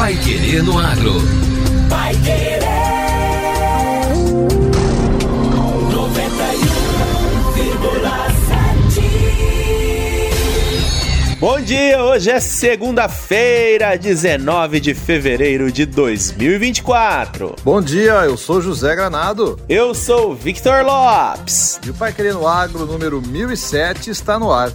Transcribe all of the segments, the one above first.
Pai Querer no Agro. Pai Querer. 91,7. Bom dia, hoje é segunda-feira, 19 de fevereiro de 2024. Bom dia, eu sou José Granado. Eu sou Victor Lopes. E o Pai Querendo Agro número 1007 está no ar.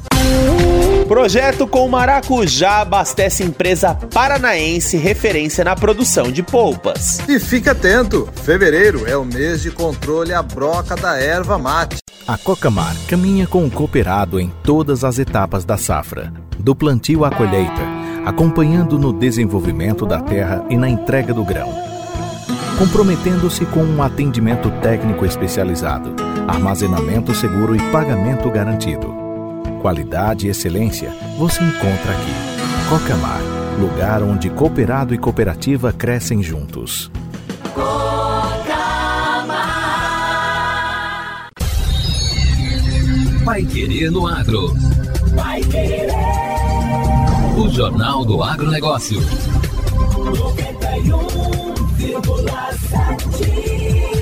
Projeto com maracujá abastece empresa paranaense referência na produção de polpas. E fique atento, fevereiro é o mês de controle à broca da erva mate. A Cocamar caminha com o cooperado em todas as etapas da safra, do plantio à colheita, acompanhando no desenvolvimento da terra e na entrega do grão. Comprometendo-se com um atendimento técnico especializado, armazenamento seguro e pagamento garantido qualidade e excelência você encontra aqui. Cocamar, lugar onde cooperado e cooperativa crescem juntos. Cocamar. Pai Querer no Agro. Pai Querer. O Jornal do Agronegócio. 91,7.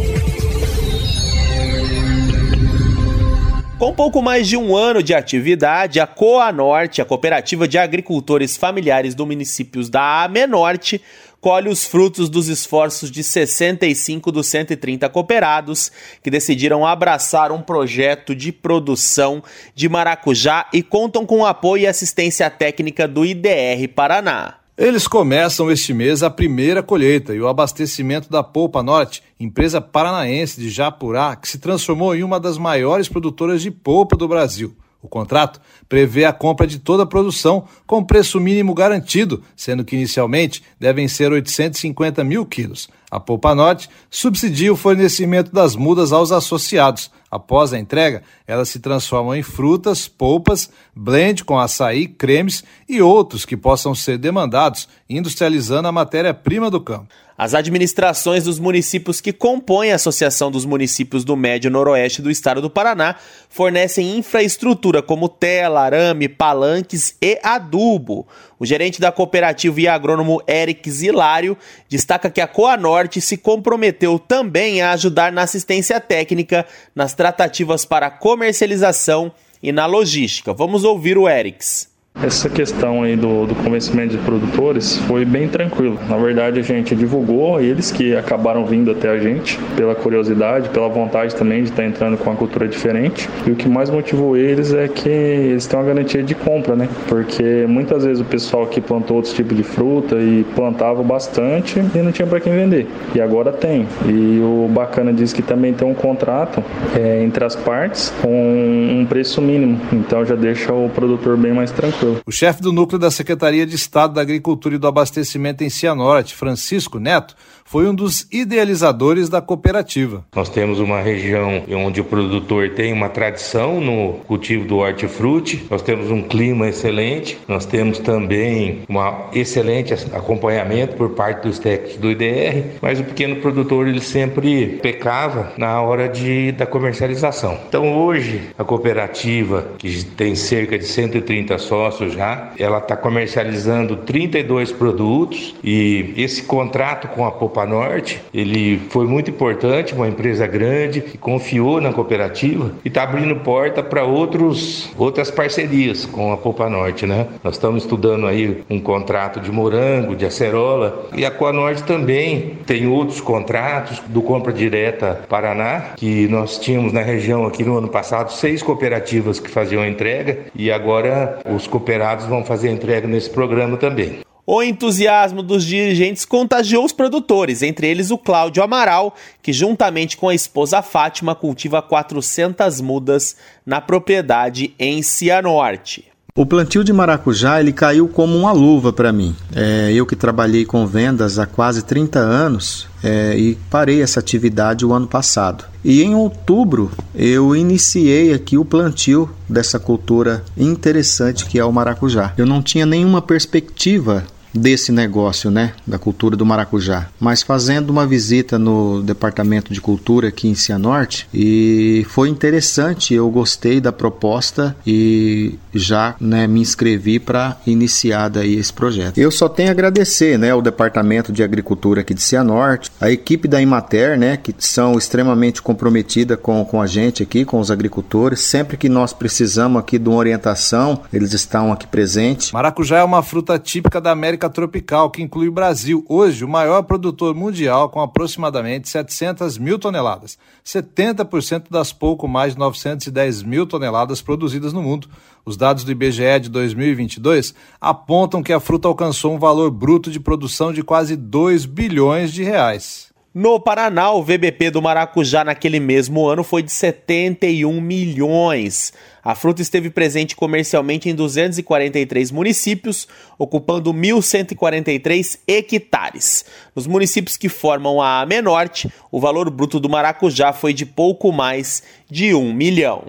Com pouco mais de um ano de atividade, a Coa Norte, a cooperativa de agricultores familiares do municípios da Amenorte, colhe os frutos dos esforços de 65 dos 130 cooperados que decidiram abraçar um projeto de produção de maracujá e contam com apoio e assistência técnica do IDR Paraná. Eles começam este mês a primeira colheita e o abastecimento da Polpa Norte, empresa paranaense de Japurá, que se transformou em uma das maiores produtoras de polpa do Brasil. O contrato prevê a compra de toda a produção com preço mínimo garantido, sendo que inicialmente devem ser 850 mil quilos. A Polpa Norte subsidia o fornecimento das mudas aos associados. Após a entrega, elas se transformam em frutas, polpas, blend com açaí, cremes e outros que possam ser demandados, industrializando a matéria-prima do campo. As administrações dos municípios que compõem a Associação dos Municípios do Médio Noroeste do Estado do Paraná fornecem infraestrutura como tela, arame, palanques e adubo. O gerente da cooperativa e agrônomo Eric Zilário destaca que a Coa Se comprometeu também a ajudar na assistência técnica, nas tratativas para comercialização e na logística. Vamos ouvir o Erics. Essa questão aí do, do convencimento de produtores foi bem tranquilo. Na verdade, a gente divulgou eles que acabaram vindo até a gente pela curiosidade, pela vontade também de estar entrando com uma cultura diferente. E o que mais motivou eles é que eles têm uma garantia de compra, né? Porque muitas vezes o pessoal que plantou outros tipos de fruta e plantava bastante e não tinha para quem vender. E agora tem. E o bacana diz que também tem um contrato é, entre as partes com um preço mínimo. Então já deixa o produtor bem mais tranquilo. O chefe do núcleo da Secretaria de Estado da Agricultura e do Abastecimento em Cianorte, Francisco Neto, foi um dos idealizadores da cooperativa. Nós temos uma região onde o produtor tem uma tradição no cultivo do hortifruti, nós temos um clima excelente, nós temos também um excelente acompanhamento por parte dos técnicos do IDR, mas o pequeno produtor ele sempre pecava na hora de, da comercialização. Então hoje a cooperativa, que tem cerca de 130 sócios já, ela está comercializando 32 produtos e esse contrato com a Popa Norte, ele foi muito importante, uma empresa grande que confiou na cooperativa e está abrindo porta para outros outras parcerias com a Popa Norte, né? Nós estamos estudando aí um contrato de morango, de acerola e a Coanorte também tem outros contratos do compra direta Paraná que nós tínhamos na região aqui no ano passado seis cooperativas que faziam a entrega e agora os cooperados vão fazer a entrega nesse programa também. O entusiasmo dos dirigentes contagiou os produtores, entre eles o Cláudio Amaral, que juntamente com a esposa Fátima cultiva 400 mudas na propriedade em Cianorte. O plantio de maracujá ele caiu como uma luva para mim. É, eu que trabalhei com vendas há quase 30 anos é, e parei essa atividade o ano passado. E em outubro eu iniciei aqui o plantio dessa cultura interessante que é o maracujá. Eu não tinha nenhuma perspectiva desse negócio, né, da cultura do maracujá, mas fazendo uma visita no departamento de cultura aqui em Cianorte e foi interessante, eu gostei da proposta e já, né, me inscrevi para iniciar daí esse projeto. Eu só tenho a agradecer, né, o departamento de agricultura aqui de Cianorte, a equipe da Imater, né, que são extremamente comprometida com, com a gente aqui, com os agricultores, sempre que nós precisamos aqui de uma orientação, eles estão aqui presentes. Maracujá é uma fruta típica da América tropical, que inclui o Brasil, hoje o maior produtor mundial com aproximadamente 700 mil toneladas, 70% das pouco mais de 910 mil toneladas produzidas no mundo. Os dados do IBGE de 2022 apontam que a fruta alcançou um valor bruto de produção de quase 2 bilhões de reais. No Paraná, o VBP do maracujá naquele mesmo ano foi de 71 milhões. A fruta esteve presente comercialmente em 243 municípios, ocupando 1.143 hectares. Nos municípios que formam a AME Norte, o valor bruto do maracujá foi de pouco mais de 1 milhão.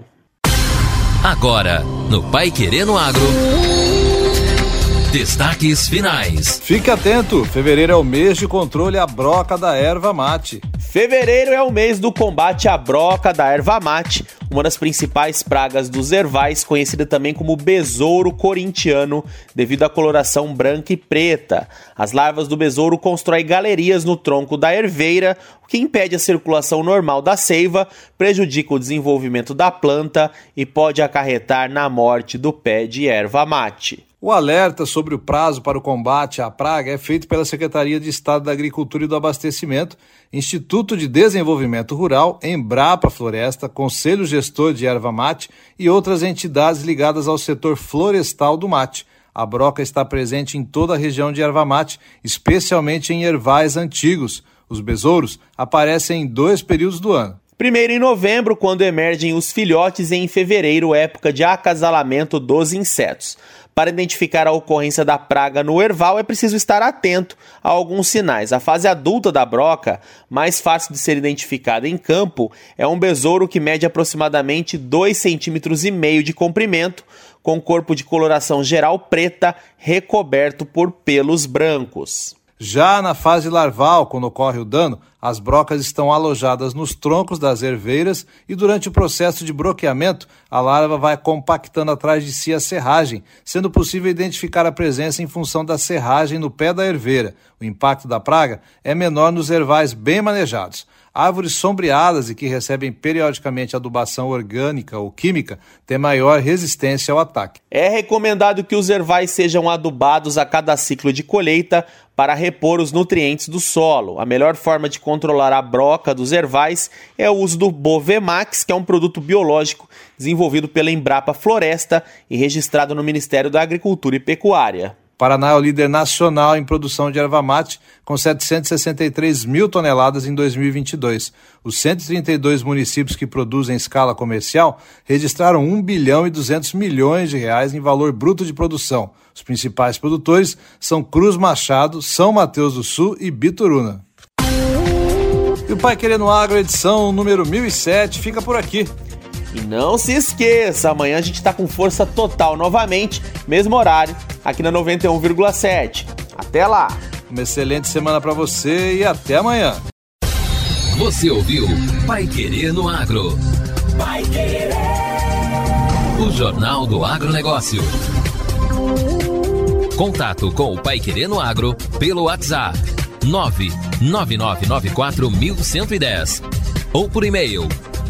Agora, no Pai Querendo Agro. Destaques finais. Fique atento, fevereiro é o mês de controle à broca da erva mate. Fevereiro é o mês do combate à broca da erva mate, uma das principais pragas dos ervais, conhecida também como besouro corintiano, devido à coloração branca e preta. As larvas do besouro constroem galerias no tronco da erveira, o que impede a circulação normal da seiva, prejudica o desenvolvimento da planta e pode acarretar na morte do pé de erva mate. O alerta sobre o prazo para o combate à praga é feito pela Secretaria de Estado da Agricultura e do Abastecimento, Instituto de Desenvolvimento Rural, Embrapa Floresta, Conselho Gestor de Erva Mate e outras entidades ligadas ao setor florestal do mate. A broca está presente em toda a região de erva mate, especialmente em ervais antigos. Os besouros aparecem em dois períodos do ano. Primeiro em novembro, quando emergem os filhotes, e em fevereiro, época de acasalamento dos insetos. Para identificar a ocorrência da praga no erval, é preciso estar atento a alguns sinais. A fase adulta da broca, mais fácil de ser identificada em campo, é um besouro que mede aproximadamente 2,5 cm de comprimento, com corpo de coloração geral preta, recoberto por pelos brancos. Já na fase larval, quando ocorre o dano, as brocas estão alojadas nos troncos das herveiras e durante o processo de broqueamento, a larva vai compactando atrás de si a serragem, sendo possível identificar a presença em função da serragem no pé da herveira. O impacto da praga é menor nos ervais bem manejados. Árvores sombreadas e que recebem periodicamente adubação orgânica ou química têm maior resistência ao ataque. É recomendado que os ervais sejam adubados a cada ciclo de colheita para repor os nutrientes do solo. A melhor forma de controlar a broca dos ervais é o uso do Bovemax, que é um produto biológico desenvolvido pela Embrapa Floresta e registrado no Ministério da Agricultura e Pecuária. Paraná é o líder nacional em produção de erva mate, com 763 mil toneladas em 2022. Os 132 municípios que produzem em escala comercial registraram 1 bilhão e 200 milhões de reais em valor bruto de produção. Os principais produtores são Cruz Machado, São Mateus do Sul e Bituruna. E o Pai Querendo Agro, edição número 1007, fica por aqui. E não se esqueça, amanhã a gente está com força total novamente, mesmo horário, aqui na 91,7. Até lá! Uma excelente semana para você e até amanhã. Você ouviu Pai Querer no Agro. Vai querer. O Jornal do Agronegócio. Contato com o Pai Querer no Agro pelo WhatsApp 999941110 ou por e-mail